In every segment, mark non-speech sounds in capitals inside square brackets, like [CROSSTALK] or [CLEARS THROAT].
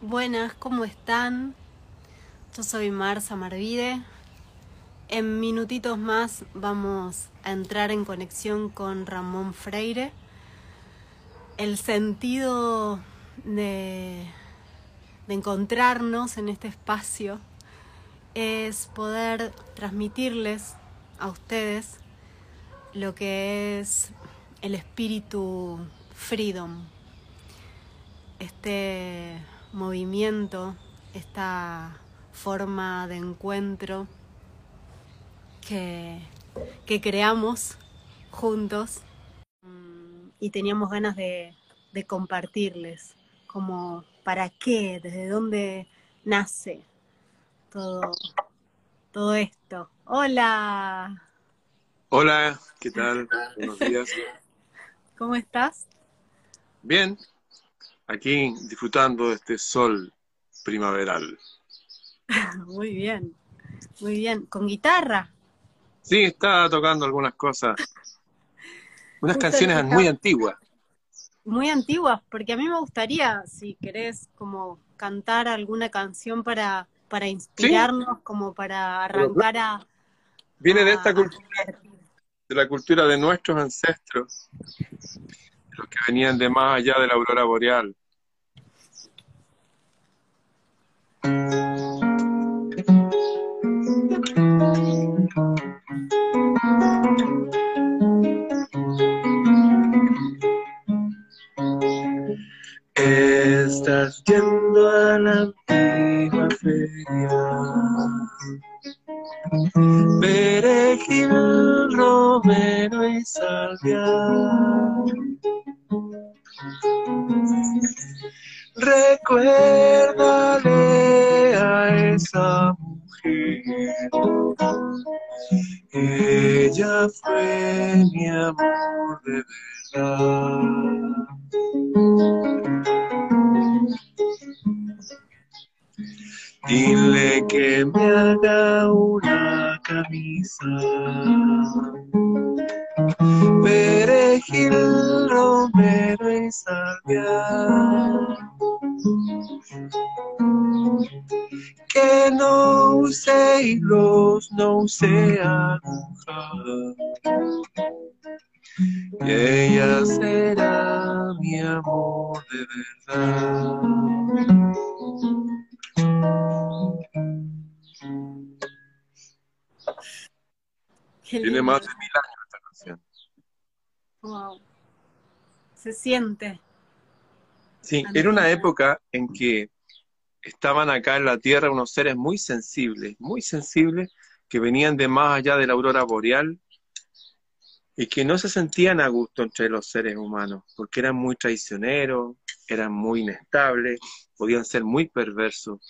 Buenas, ¿cómo están? Yo soy Marza Marvide. En minutitos más vamos a entrar en conexión con Ramón Freire. El sentido de, de encontrarnos en este espacio es poder transmitirles a ustedes lo que es el espíritu freedom, este movimiento, esta forma de encuentro que, que creamos juntos y teníamos ganas de, de compartirles, como para qué, desde dónde nace todo, todo esto. Hola. Hola, ¿qué tal? Buenos días. [LAUGHS] ¿Cómo estás? Bien, aquí disfrutando de este sol primaveral. [LAUGHS] Muy bien, muy bien. ¿Con guitarra? Sí, estaba tocando algunas cosas. [LAUGHS] Unas canciones muy antiguas. Muy antiguas, porque a mí me gustaría, si querés, como cantar alguna canción para, para inspirarnos, como para arrancar a... Viene de esta cultura, de la cultura de nuestros ancestros, los que venían de más allá de la aurora boreal. Me haga una camisa. Perejil, romero y salvia. Que no use hilos, no use aguja. Y ella será mi amor de verdad. Tiene más de mil años esta canción. Wow. Se siente. Sí, era una época en que estaban acá en la Tierra unos seres muy sensibles, muy sensibles, que venían de más allá de la aurora boreal y que no se sentían a gusto entre los seres humanos, porque eran muy traicioneros, eran muy inestables, podían ser muy perversos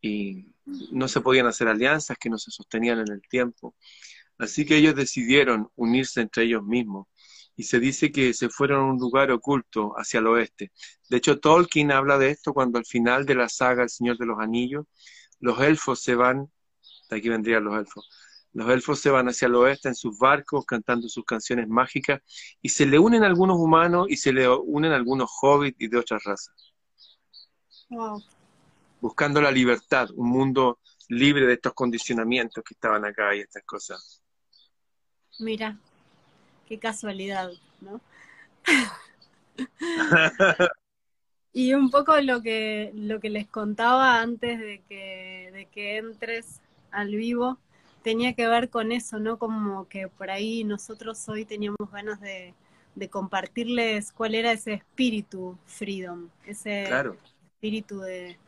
y no se podían hacer alianzas que no se sostenían en el tiempo. Así que ellos decidieron unirse entre ellos mismos y se dice que se fueron a un lugar oculto hacia el oeste. De hecho, Tolkien habla de esto cuando al final de la saga El Señor de los Anillos, los elfos se van, de aquí vendrían los elfos, los elfos se van hacia el oeste en sus barcos cantando sus canciones mágicas y se le unen algunos humanos y se le unen algunos hobbits y de otras razas. Wow. Buscando la libertad, un mundo libre de estos condicionamientos que estaban acá y estas cosas. Mira, qué casualidad, ¿no? [LAUGHS] y un poco lo que, lo que les contaba antes de que, de que entres al vivo tenía que ver con eso, ¿no? Como que por ahí nosotros hoy teníamos ganas de, de compartirles cuál era ese espíritu freedom, ese Claro. espíritu de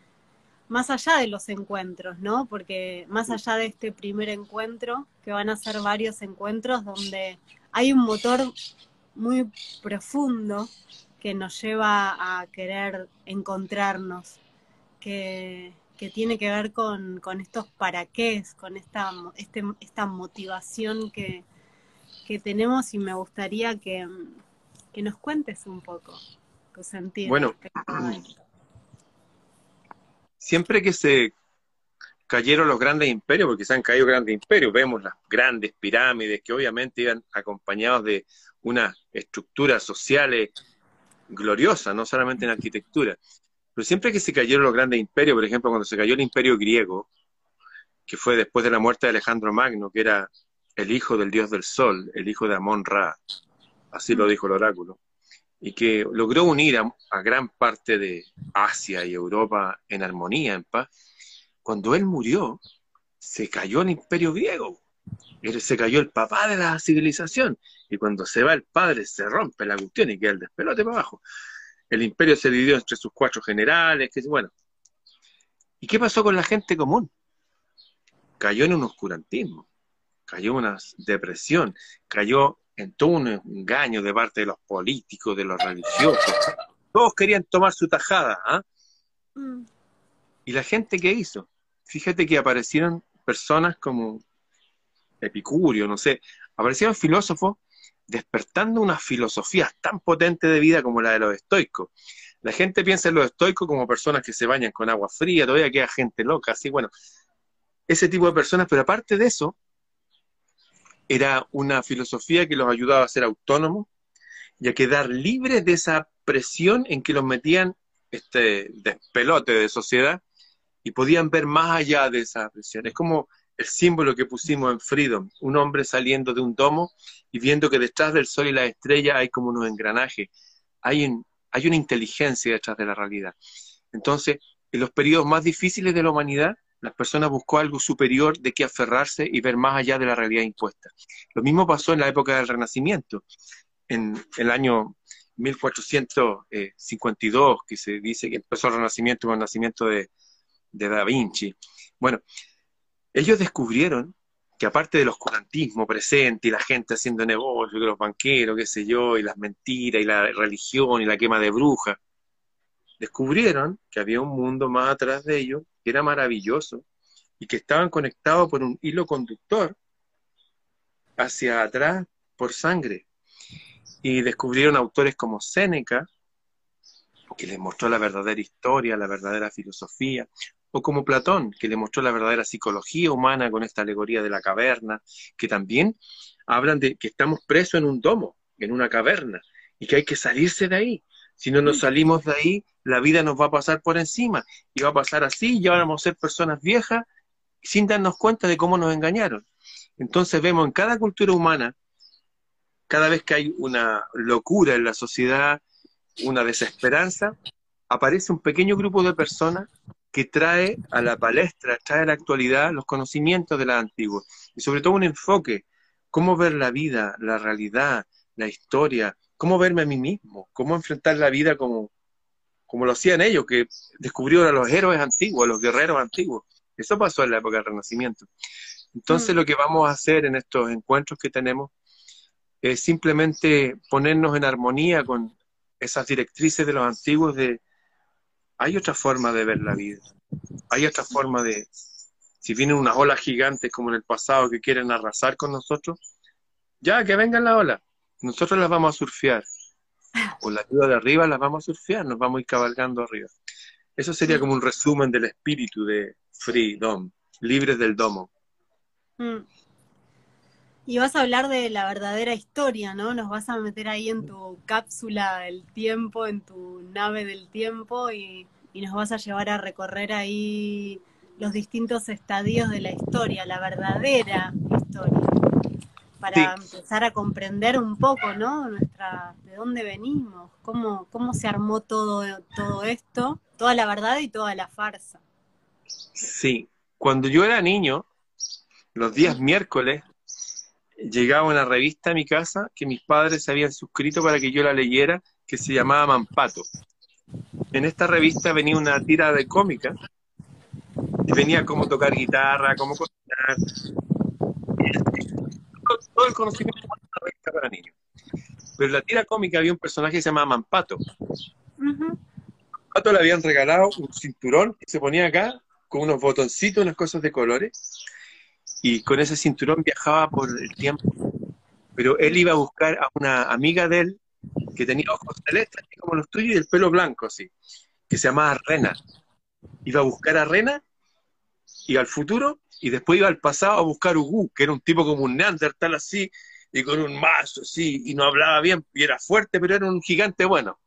más allá de los encuentros, ¿no? Porque más allá de este primer encuentro, que van a ser varios encuentros donde hay un motor muy profundo que nos lleva a querer encontrarnos, que, que tiene que ver con, con estos para qué, con esta, este, esta motivación que, que tenemos y me gustaría que, que nos cuentes un poco tu sentir. Bueno, respecto a esto. Siempre que se cayeron los grandes imperios, porque se han caído grandes imperios, vemos las grandes pirámides que obviamente iban acompañados de unas estructuras sociales gloriosas, no solamente en arquitectura. Pero siempre que se cayeron los grandes imperios, por ejemplo, cuando se cayó el imperio griego, que fue después de la muerte de Alejandro Magno, que era el hijo del dios del sol, el hijo de Amón Ra, así lo dijo el oráculo, y que logró unir a, gran parte de Asia y Europa en armonía, en paz, cuando él murió, se cayó el imperio griego, se cayó el papá de la civilización, y cuando se va el padre se rompe la cuestión y queda el despelote para abajo. El imperio se dividió entre sus cuatro generales, que bueno. ¿Y qué pasó con la gente común? Cayó en un oscurantismo, cayó en una depresión, cayó en todo un engaño de parte de los políticos, de los religiosos. Todos querían tomar su tajada. ¿ah? Mm. ¿Y la gente qué hizo? Fíjate que aparecieron personas como Epicurio, no sé, aparecieron filósofos despertando una filosofía tan potente de vida como la de los estoicos. La gente piensa en los estoicos como personas que se bañan con agua fría, todavía queda gente loca, así, bueno, ese tipo de personas, pero aparte de eso, era una filosofía que los ayudaba a ser autónomos y a quedar libres de esa presión en que los metían este despelote de sociedad y podían ver más allá de esa presión. Es como el símbolo que pusimos en Freedom, un hombre saliendo de un domo y viendo que detrás del sol y la estrella hay como unos engranajes, hay, hay una inteligencia detrás de la realidad. Entonces, en los periodos más difíciles de la humanidad, las personas buscó algo superior de qué aferrarse y ver más allá de la realidad impuesta. Lo mismo pasó en la época del Renacimiento, en el año 1452, que se dice que empezó el Renacimiento con el nacimiento de, de Da Vinci. Bueno, ellos descubrieron que aparte del oscurantismo presente y la gente haciendo negocio, que los banqueros, qué sé yo, y las mentiras y la religión y la quema de brujas, descubrieron que había un mundo más atrás de ellos que era maravilloso y que estaban conectados por un hilo conductor hacia atrás por sangre. Y descubrieron autores como Séneca, que les mostró la verdadera historia, la verdadera filosofía, o como Platón, que le mostró la verdadera psicología humana con esta alegoría de la caverna, que también hablan de que estamos presos en un domo, en una caverna, y que hay que salirse de ahí. Si no nos salimos de ahí, la vida nos va a pasar por encima, y va a pasar así, y ya vamos a ser personas viejas sin darnos cuenta de cómo nos engañaron. Entonces vemos en cada cultura humana, cada vez que hay una locura en la sociedad, una desesperanza, aparece un pequeño grupo de personas que trae a la palestra, trae a la actualidad los conocimientos de la antigua y sobre todo un enfoque, cómo ver la vida, la realidad, la historia, cómo verme a mí mismo, cómo enfrentar la vida como, como lo hacían ellos, que descubrieron a los héroes antiguos, a los guerreros antiguos. Eso pasó en la época del Renacimiento. Entonces mm. lo que vamos a hacer en estos encuentros que tenemos es simplemente ponernos en armonía con esas directrices de los antiguos de hay otra forma de ver la vida. Hay otra forma de, si vienen unas olas gigantes como en el pasado que quieren arrasar con nosotros, ya que vengan las olas, nosotros las vamos a surfear. Con la ayuda de arriba las vamos a surfear, nos vamos a ir cabalgando arriba. Eso sería como un resumen del espíritu de Freedom, libres del domo. Mm. Y vas a hablar de la verdadera historia, ¿no? Nos vas a meter ahí en tu cápsula del tiempo, en tu nave del tiempo y, nos vas a llevar a recorrer ahí los distintos estadios de la historia, la verdadera historia, para empezar a comprender un poco, ¿no? Nuestra, de dónde venimos, cómo, cómo se armó todo, todo esto, toda la verdad y toda la farsa. Sí, cuando yo era niño, los días miércoles llegaba una revista a mi casa que mis padres se habían suscrito para que yo la leyera, que se llamaba Mampato. En esta revista venía una tira de cómica y venía cómo tocar guitarra, cómo cocinar, todo el conocimiento de una revista para niños. Pero en la tira cómica había un personaje que se llamaba Mampato. Mampato le habían regalado un cinturón que se ponía acá con unos botoncitos, unas cosas de colores y con ese cinturón viajaba por el tiempo. Pero él iba a buscar a una amiga de él que tenía ojos celestes, como los tuyos, y el pelo blanco, así, que se llamaba Rena. Iba a buscar a Rena, iba al futuro, y después iba al pasado a buscar Ugu, que era un tipo como un Neandertal así, y con un mazo así, y no hablaba bien, y era fuerte, pero era un gigante bueno.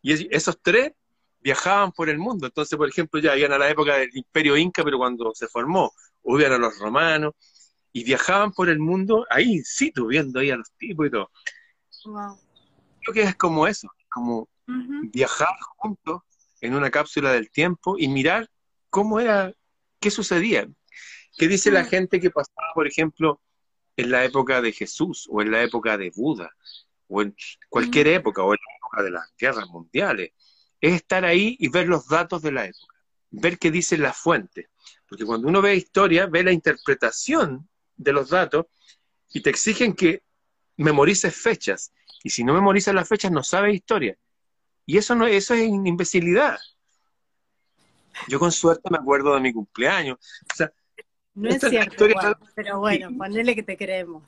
Y esos tres viajaban por el mundo. Entonces, por ejemplo, ya iban a la época del Imperio Inca, pero cuando se formó, hubieron a los romanos, y viajaban por el mundo ahí, sí, tú viendo ahí a los tipos y todo. Wow. Creo que es como eso, como viajar juntos en una cápsula del tiempo y mirar cómo era, qué sucedía. ¿Qué dice la mm. gente que pasaba, por ejemplo, en la época de Jesús o en la época de Buda o en cualquier época o en la época de las guerras mundiales? Es estar ahí y ver los datos de la época, ver qué dice la fuente. Porque cuando uno ve historia, ve la interpretación de los datos y te exigen que memorices fechas. Y si no memorizas las fechas, no sabes historia. Y eso no eso es imbecilidad. Yo con suerte me acuerdo de mi cumpleaños. No es cierto, pero bueno, ponele que te creemos.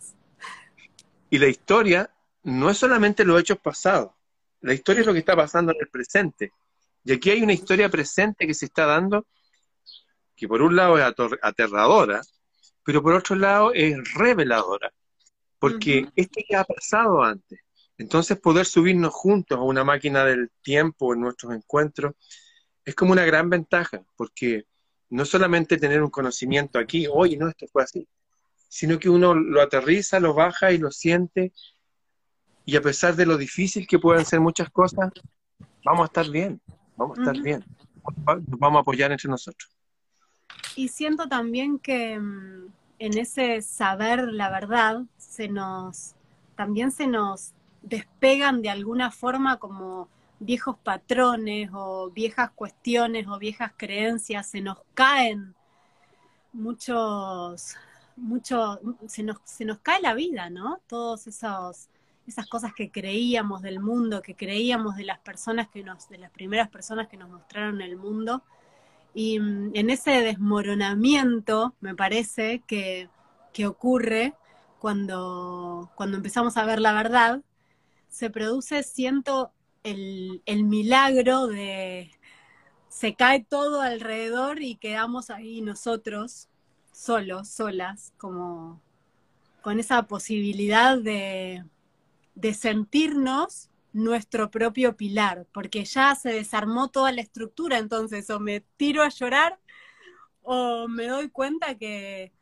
Y la historia no es solamente los hechos pasados. La historia es lo que está pasando en el presente. Y aquí hay una historia presente que se está dando que por un lado es aterradora, pero por otro lado es reveladora, porque esto ya ha pasado antes. Entonces poder subirnos juntos a una máquina del tiempo en nuestros encuentros es como una gran ventaja, porque no solamente tener un conocimiento aquí, oye, no, esto fue así, sino que uno lo aterriza, lo baja y lo siente, y a pesar de lo difícil que pueden ser muchas cosas, vamos a estar bien, vamos a estar bien, nos vamos a apoyar entre nosotros. Y siento también que mm, en ese saber la verdad se nos también se nos despegan de alguna forma como viejos patrones o viejas cuestiones o viejas creencias, se nos caen muchos, muchos, se nos, se nos cae la vida, ¿no? Todos esos, esas cosas que creíamos del mundo, que creíamos de las personas que nos, de las primeras personas que nos mostraron el mundo, y mm, en ese desmoronamiento, me parece, que, ocurre cuando, cuando empezamos a ver la verdad, se produce, siento, el, milagro de se cae todo alrededor y quedamos ahí nosotros, solos, solas, como con esa posibilidad de, de sentirnos nuestro propio pilar, porque ya se desarmó toda la estructura, entonces o me tiro a llorar o me doy cuenta que,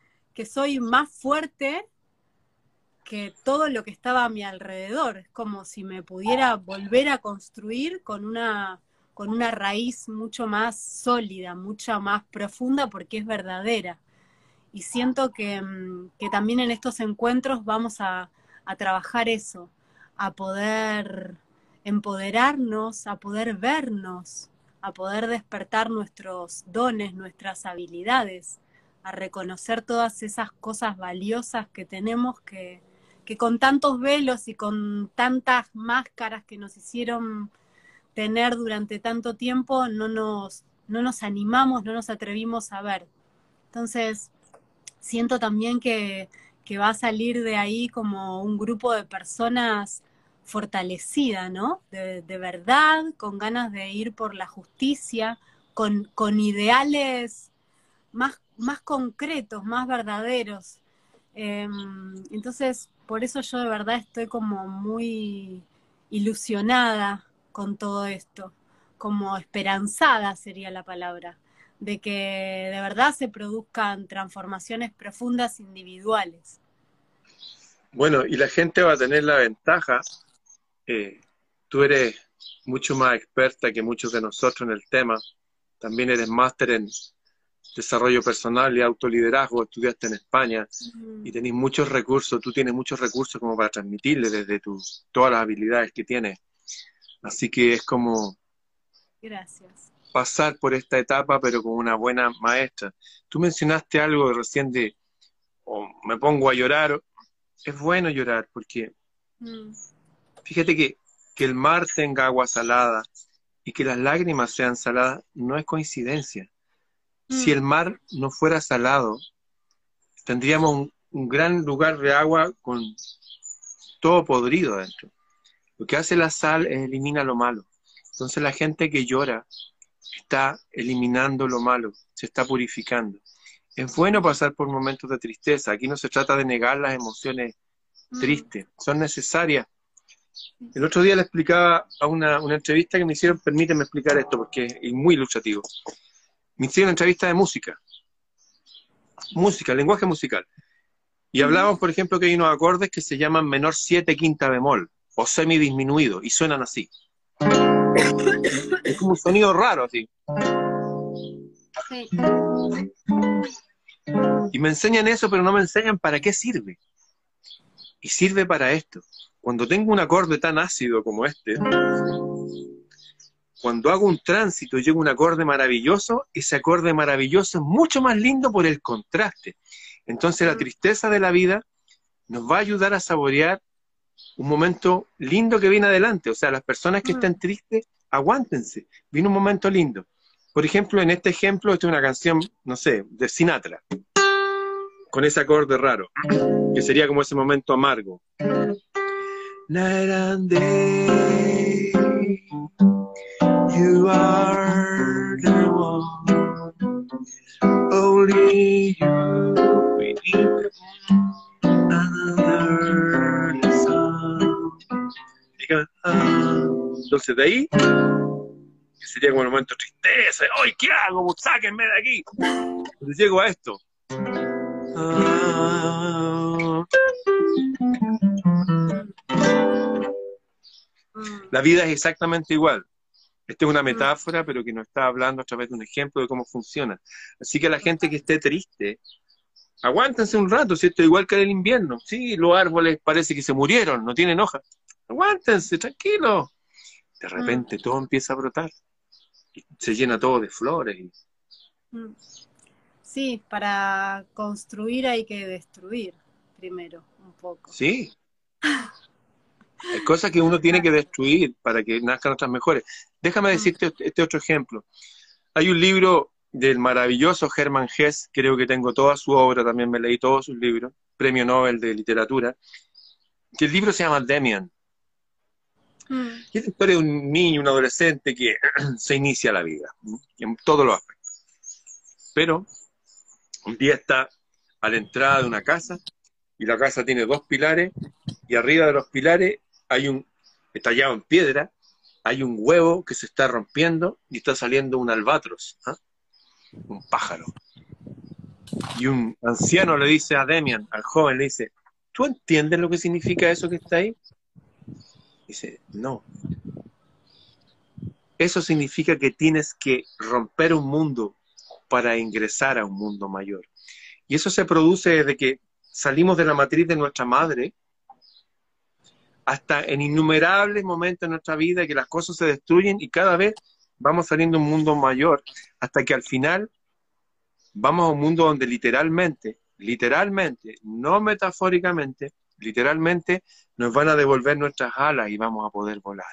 soy más fuerte que todo lo que estaba a mi alrededor. Es como si me pudiera volver a construir con una, con una raíz mucho más sólida, mucho más profunda, porque es verdadera. Y siento que, mm, también en estos encuentros vamos a, a trabajar eso, a poder empoderarnos, a poder vernos, a poder despertar nuestros dones, nuestras habilidades, a reconocer todas esas cosas valiosas que tenemos que, que con tantos velos y con tantas máscaras que nos hicieron tener durante tanto tiempo, no nos, no nos animamos, no nos atrevimos a ver. Entonces, siento también que, que va a salir de ahí como un grupo de personas fortalecida, ¿no? De, verdad, con ganas de ir por la justicia, con, con ideales más, más, concretos, más verdaderos. Em, entonces, por eso yo de verdad estoy como muy ilusionada con todo esto, como esperanzada sería la palabra, de que de verdad se produzcan transformaciones profundas individuales. Bueno, y la gente va a tener la ventaja eh, tú eres mucho más experta que muchos de nosotros en el tema. También eres máster en desarrollo personal y autoliderazgo, estudiaste en España y tenés muchos recursos, tú tienes muchos recursos como para transmitirle desde tus, todas las habilidades que tienes. Así que es como Gracias. pasar por esta etapa, pero con una buena maestra. Tú mencionaste algo recién de, o me pongo a llorar, es bueno llorar porque mm. Fíjate que, que el mar tenga agua salada y que las lágrimas sean saladas no es coincidencia. Si el mm. mar no fuera salado, tendríamos un, un, gran lugar de agua con todo podrido adentro. Lo que hace la sal es elimina lo malo. Entonces la gente que llora está eliminando lo malo, se está purificando. Es bueno pasar por momentos de tristeza. Aquí no se trata de negar las emociones mm. tristes, son necesarias El otro día le explicaba a una, una entrevista que me hicieron, permíteme explicar esto porque es muy ilustrativo. Me hicieron entrevista de música. Música, lenguaje musical. Y hablaban, por ejemplo, que hay unos acordes que se llaman menor 7 quinta bemol o semidisminuido y suenan así. Es como un sonido raro así. Y me enseñan eso, pero no me enseñan para qué sirve. Y sirve para esto. Cuando tengo un acorde tan ácido como este, cuando hago un tránsito y llego a un acorde maravilloso, ese acorde maravilloso es mucho más lindo por el contraste. Entonces la tristeza de la vida nos va a ayudar a saborear un momento lindo que viene adelante. O sea, las personas que están tristes, aguántense. Viene un momento lindo. Por ejemplo, en este ejemplo, esta es una canción, no sé, de Sinatra, con ese acorde raro, que sería como ese momento amargo. You are the one, only you, another Entonces de ahí sería como el momento de tristeza, ¡ay, qué hago! ¡Sáquenme de aquí! Entonces llego a esto. La vida es exactamente igual. Esta es una metáfora, pero que nos está hablando a través de un ejemplo de cómo funciona. Así que la gente que esté triste, aguántense un rato, es igual que el invierno. Sí, los árboles parece que se murieron, no tienen hojas. Aguántense, tranquilo. De repente todo empieza a brotar se llena todo de flores. Mm. Sí, para construir hay que destruir primero un poco. Sí. Hay cosas que uno tiene que destruir para que nazcan otras mejores. Déjame decirte este, otro ejemplo. Hay un libro del maravilloso Hermann Hesse, creo que tengo toda su obra, también me leí todos sus libros, premio Nobel de literatura, que el libro se llama Demian. Mm. Y es la historia de un niño, un adolescente que [CLEARS THROAT] se inicia la vida, en todos los aspectos. Pero un día está a la entrada de una casa y la casa tiene dos pilares y arriba de los pilares hay un, estallado en piedra, hay un huevo que se está rompiendo y está saliendo un albatros, ¿ah? un pájaro. Y un anciano le dice a Demian, al joven, le dice, ¿tú entiendes lo que significa eso que está ahí? Dice, no. Eso significa que tienes que romper un mundo para ingresar a un mundo mayor. Y eso se produce desde que salimos de la matriz de nuestra madre hasta en innumerables momentos de nuestra vida que las cosas se destruyen y cada vez vamos saliendo a un mundo mayor hasta que al final vamos a un mundo donde literalmente, literalmente, no metafóricamente, literalmente nos van a devolver nuestras alas y vamos a poder volar.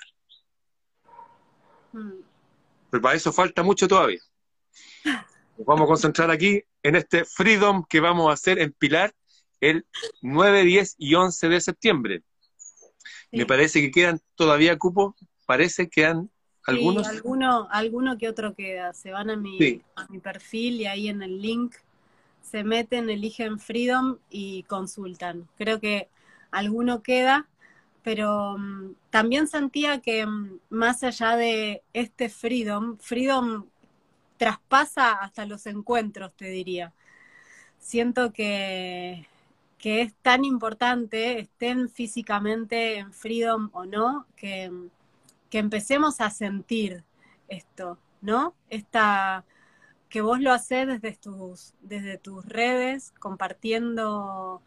Hmm. Pero para eso falta mucho todavía. Nos vamos a concentrar aquí en este Freedom que vamos a hacer en Pilar el 9, 10 y 11 de septiembre. Me parece que quedan todavía cupos, parece que quedan algunos. Sí, alguno, alguno que otro queda. Se van a mi, a mi perfil y ahí en el link se meten, eligen Freedom y consultan. Creo que alguno queda, pero mm, también sentía que mm, más allá de este Freedom, Freedom traspasa hasta los encuentros, te diría. Siento que, que es tan importante, estén físicamente en Freedom o no, que, que empecemos a sentir esto, ¿no? Esta que vos lo haces desde tus, desde tus redes, compartiendo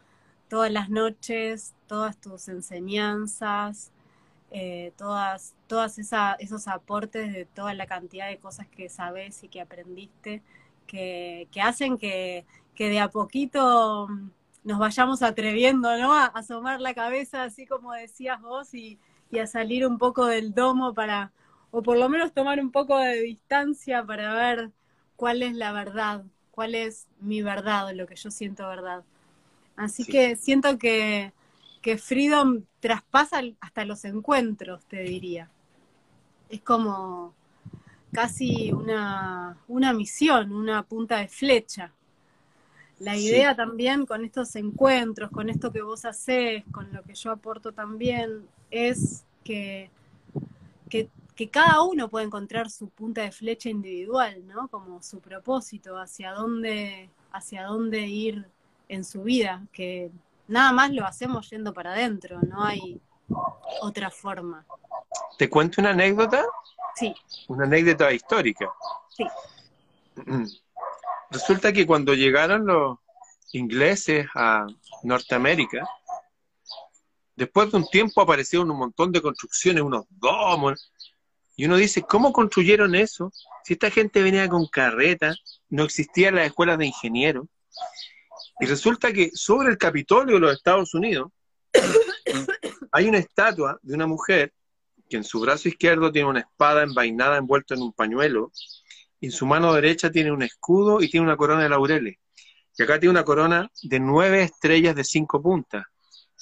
todas las noches, todas tus enseñanzas, eh, todas, todas esos aportes de toda la cantidad de cosas que sabes y que aprendiste, que, hacen que, de a poquito nos vayamos atreviendo, ¿no? A, asomar la cabeza, así como decías vos, y, y a salir un poco del domo para, o por lo menos tomar un poco de distancia para ver cuál es la verdad, cuál es mi verdad, lo que yo siento verdad. Así que siento que, que Freedom traspasa hasta los encuentros, te diría. Es como casi una, una misión, una punta de flecha. La idea también con estos encuentros, con esto que vos haces, con lo que yo aporto también, es que, que, que, cada uno puede encontrar su punta de flecha individual, ¿no? Como su propósito, hacia dónde, hacia dónde ir en su vida, que nada más lo hacemos yendo para adentro, no hay otra forma. ¿Te cuento una anécdota? Sí. Una anécdota histórica. Sí. [CLEARS THROAT] Resulta que cuando llegaron los ingleses a Norteamérica, después de un tiempo aparecieron un montón de construcciones, unos domos, y uno dice, ¿cómo construyeron eso? Si esta gente venía con carreta, no existían las escuelas de ingenieros. Y resulta que sobre el Capitolio de los Estados Unidos [COUGHS] hay una estatua de una mujer que en su brazo izquierdo tiene una espada envainada envuelta en un pañuelo, en su mano derecha tiene un escudo y tiene una corona de laureles. Y acá tiene una corona de nueve estrellas de cinco puntas,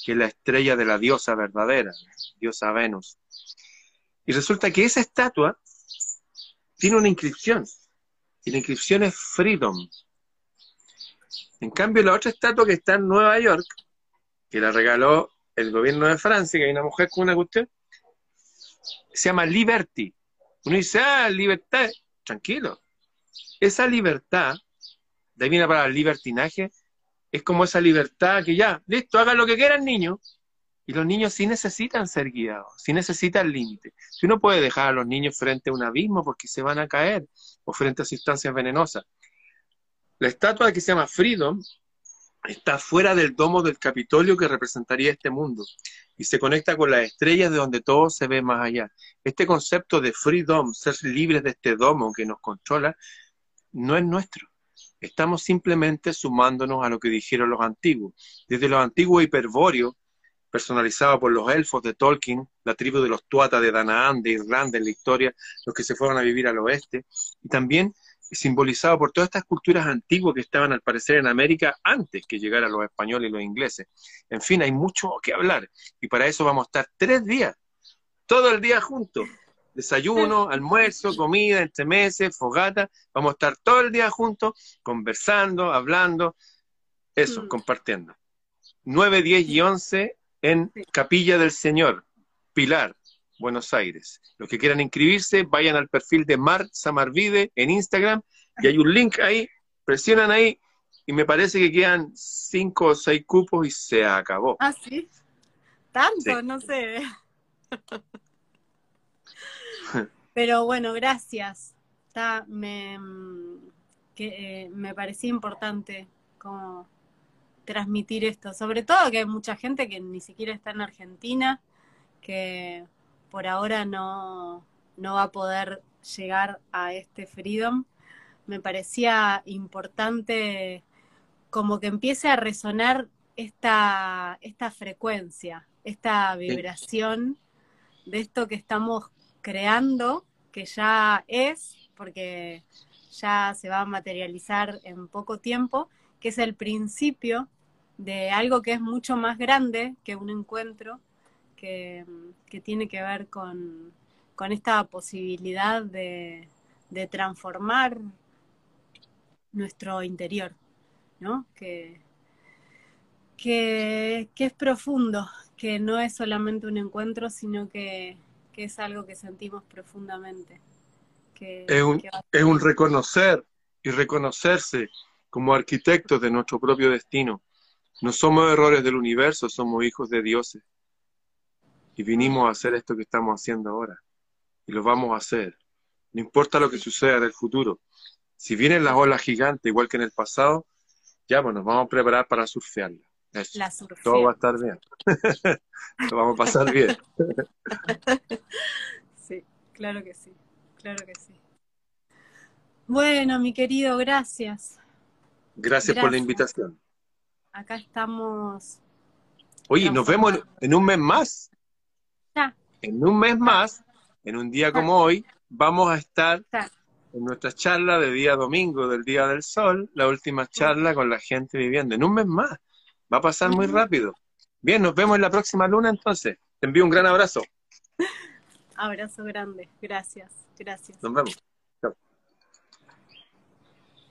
que es la estrella de la diosa verdadera, diosa Venus. Y resulta que esa estatua tiene una inscripción, y la inscripción es Freedom. En cambio, la otra estatua que está en Nueva York, que la regaló el gobierno de Francia, que hay una mujer con una cuestión, se llama Liberty. Uno dice, ah, libertad, tranquilo. Esa libertad, de ahí viene para el libertinaje, es como esa libertad que ya, listo, hagan lo que quieran niños. Y los niños sí necesitan ser guiados, sí necesitan límites. Si uno puede dejar a los niños frente a un abismo porque se van a caer o frente a sustancias venenosas. La estatua que se llama Freedom está fuera del domo del Capitolio que representaría este mundo y se conecta con las estrellas de donde todo se ve más allá. Este concepto de freedom, ser libres de este domo que nos controla, no es nuestro. Estamos simplemente sumándonos a lo que dijeron los antiguos. Desde los antiguos hiperbóreos, personalizados por los elfos de Tolkien, la tribu de los Tuata de Danaan, de Irlanda en la historia, los que se fueron a vivir al oeste, y también simbolizado por todas estas culturas antiguas que estaban al parecer en América antes que llegaran los españoles y los ingleses. En fin, hay mucho que hablar y para eso vamos a estar tres días, todo el día juntos. Desayuno, almuerzo, comida, entre meses, fogata, vamos a estar todo el día juntos, conversando, hablando, eso, mm. compartiendo. 9, 10 y 11 en Capilla del Señor, Pilar, Buenos Aires. Los que quieran inscribirse, vayan al perfil de Mar Samarvide en Instagram y hay un link ahí, presionan ahí y me parece que quedan cinco o seis cupos y se acabó. Ah, sí. Tanto, no sé. [LAUGHS] Pero bueno, gracias. me, que, eh, me parecía importante como transmitir esto. Sobre todo que hay mucha gente que ni siquiera está en Argentina, que por ahora no, va a poder llegar a este freedom, me parecía importante como que empiece a resonar esta, esta frecuencia, esta vibración de esto que estamos creando, que ya es, porque ya se va a materializar en poco tiempo, que es el principio de algo que es mucho más grande que un encuentro, que, tiene que ver con, esta posibilidad de, transformar nuestro interior, ¿no? Que, que, es profundo, que no es solamente un encuentro, sino que, es algo que sentimos profundamente. es, un, es un reconocer y reconocerse como arquitectos de nuestro propio destino. No somos errores del universo, somos hijos de dioses y vinimos a hacer esto que estamos haciendo ahora. Y lo vamos a hacer. No importa lo que suceda en el futuro. Si vienen las olas gigantes, igual que en el pasado, ya bueno, nos vamos a preparar para surfearla. Todo va a estar bien. [LAUGHS] lo vamos a pasar bien. [LAUGHS] sí, claro que sí. Claro que sí. Bueno, mi querido, gracias. Gracias, por la invitación. Acá estamos. Oye, nos vemos en un mes más. En un mes más, en un día como hoy, vamos a estar en nuestra charla de día domingo, del Día del Sol, la última charla con la gente viviendo. En un mes más. Va a pasar muy rápido. Bien, nos vemos en la próxima luna entonces. Te envío un gran abrazo. Abrazo grande. Gracias. Gracias. Nos vemos.